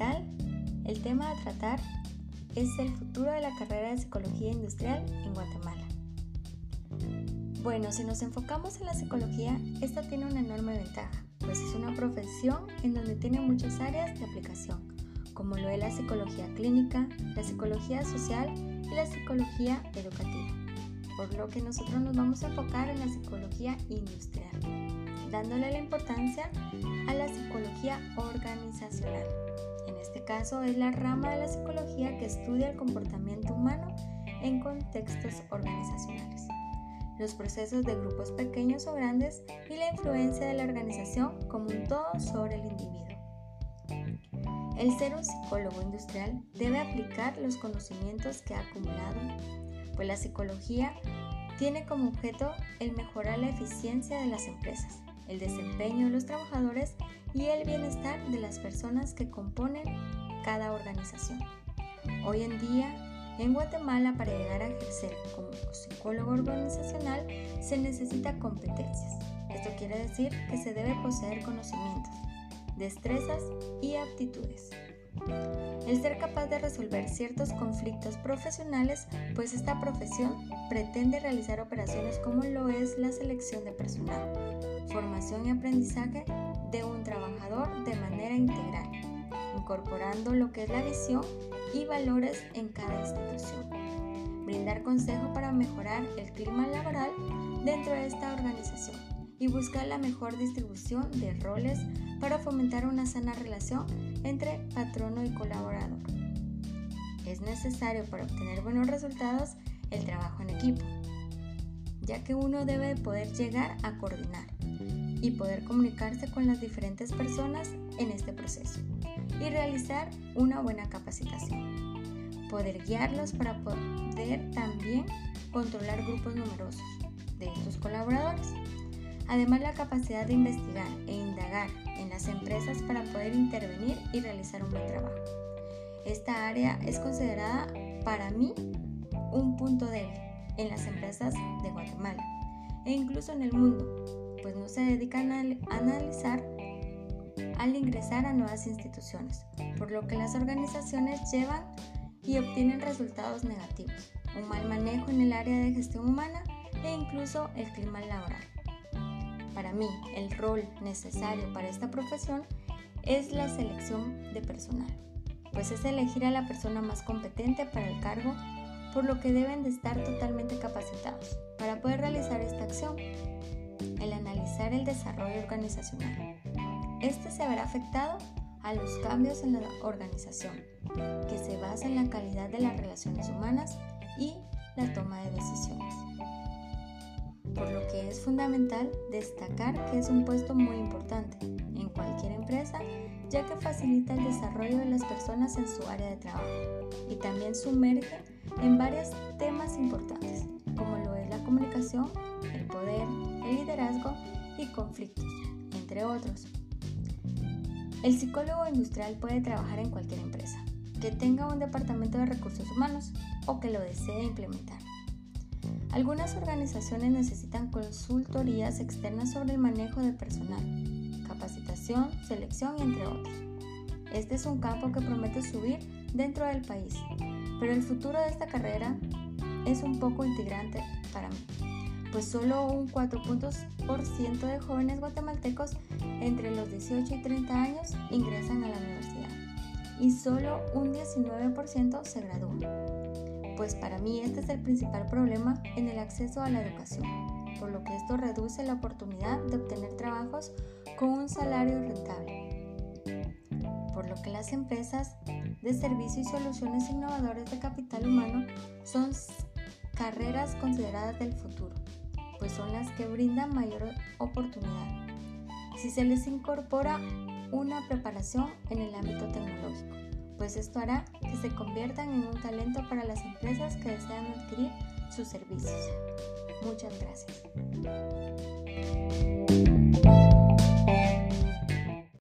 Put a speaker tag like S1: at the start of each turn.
S1: El tema a tratar es el futuro de la carrera de psicología industrial en Guatemala. Bueno, si nos enfocamos en la psicología, esta tiene una enorme ventaja, pues es una profesión en donde tiene muchas áreas de aplicación, como lo es la psicología clínica, la psicología social y la psicología educativa, por lo que nosotros nos vamos a enfocar en la psicología industrial dándole la importancia a la psicología organizacional. Caso es la rama de la psicología que estudia el comportamiento humano en contextos organizacionales, los procesos de grupos pequeños o grandes y la influencia de la organización como un todo sobre el individuo. El ser un psicólogo industrial debe aplicar los conocimientos que ha acumulado, pues la psicología tiene como objeto el mejorar la eficiencia de las empresas, el desempeño de los trabajadores y el bienestar de las personas que componen cada organización. Hoy en día, en Guatemala, para llegar a ejercer como psicólogo organizacional, se necesita competencias. Esto quiere decir que se debe poseer conocimientos, destrezas y aptitudes. El ser capaz de resolver ciertos conflictos profesionales, pues esta profesión pretende realizar operaciones como lo es la selección de personal, formación y aprendizaje de un trabajador de manera integral, incorporando lo que es la visión y valores en cada institución. Brindar consejo para mejorar el clima laboral dentro de esta organización y buscar la mejor distribución de roles para fomentar una sana relación entre patrono y colaborador. Es necesario para obtener buenos resultados el trabajo en equipo, ya que uno debe poder llegar a coordinar y poder comunicarse con las diferentes personas en este proceso y realizar una buena capacitación. Poder guiarlos para poder también controlar grupos numerosos de estos colaboradores Además, la capacidad de investigar e indagar en las empresas para poder intervenir y realizar un buen trabajo. Esta área es considerada para mí un punto débil en las empresas de Guatemala e incluso en el mundo, pues no se dedican a analizar al ingresar a nuevas instituciones, por lo que las organizaciones llevan y obtienen resultados negativos, un mal manejo en el área de gestión humana e incluso el clima laboral. Para mí, el rol necesario para esta profesión es la selección de personal, pues es elegir a la persona más competente para el cargo, por lo que deben de estar totalmente capacitados para poder realizar esta acción. El analizar el desarrollo organizacional. Este se verá afectado a los cambios en la organización, que se basa en la calidad de las relaciones humanas y la toma de decisiones por lo que es fundamental destacar que es un puesto muy importante en cualquier empresa ya que facilita el desarrollo de las personas en su área de trabajo y también sumerge en varios temas importantes como lo es la comunicación, el poder, el liderazgo y conflictos, entre otros. El psicólogo industrial puede trabajar en cualquier empresa que tenga un departamento de recursos humanos o que lo desee implementar. Algunas organizaciones necesitan consultorías externas sobre el manejo de personal, capacitación, selección entre otros. Este es un campo que promete subir dentro del país, pero el futuro de esta carrera es un poco integrante para mí, pues solo un 4% de jóvenes guatemaltecos entre los 18 y 30 años ingresan a la universidad. Y solo un 19% se gradúan. Pues para mí este es el principal problema en el acceso a la educación, por lo que esto reduce la oportunidad de obtener trabajos con un salario rentable. Por lo que las empresas de servicio y soluciones innovadoras de capital humano son carreras consideradas del futuro, pues son las que brindan mayor oportunidad si se les incorpora una preparación en el ámbito tecnológico pues esto hará que se conviertan en un talento para las empresas que desean adquirir sus servicios. Muchas gracias.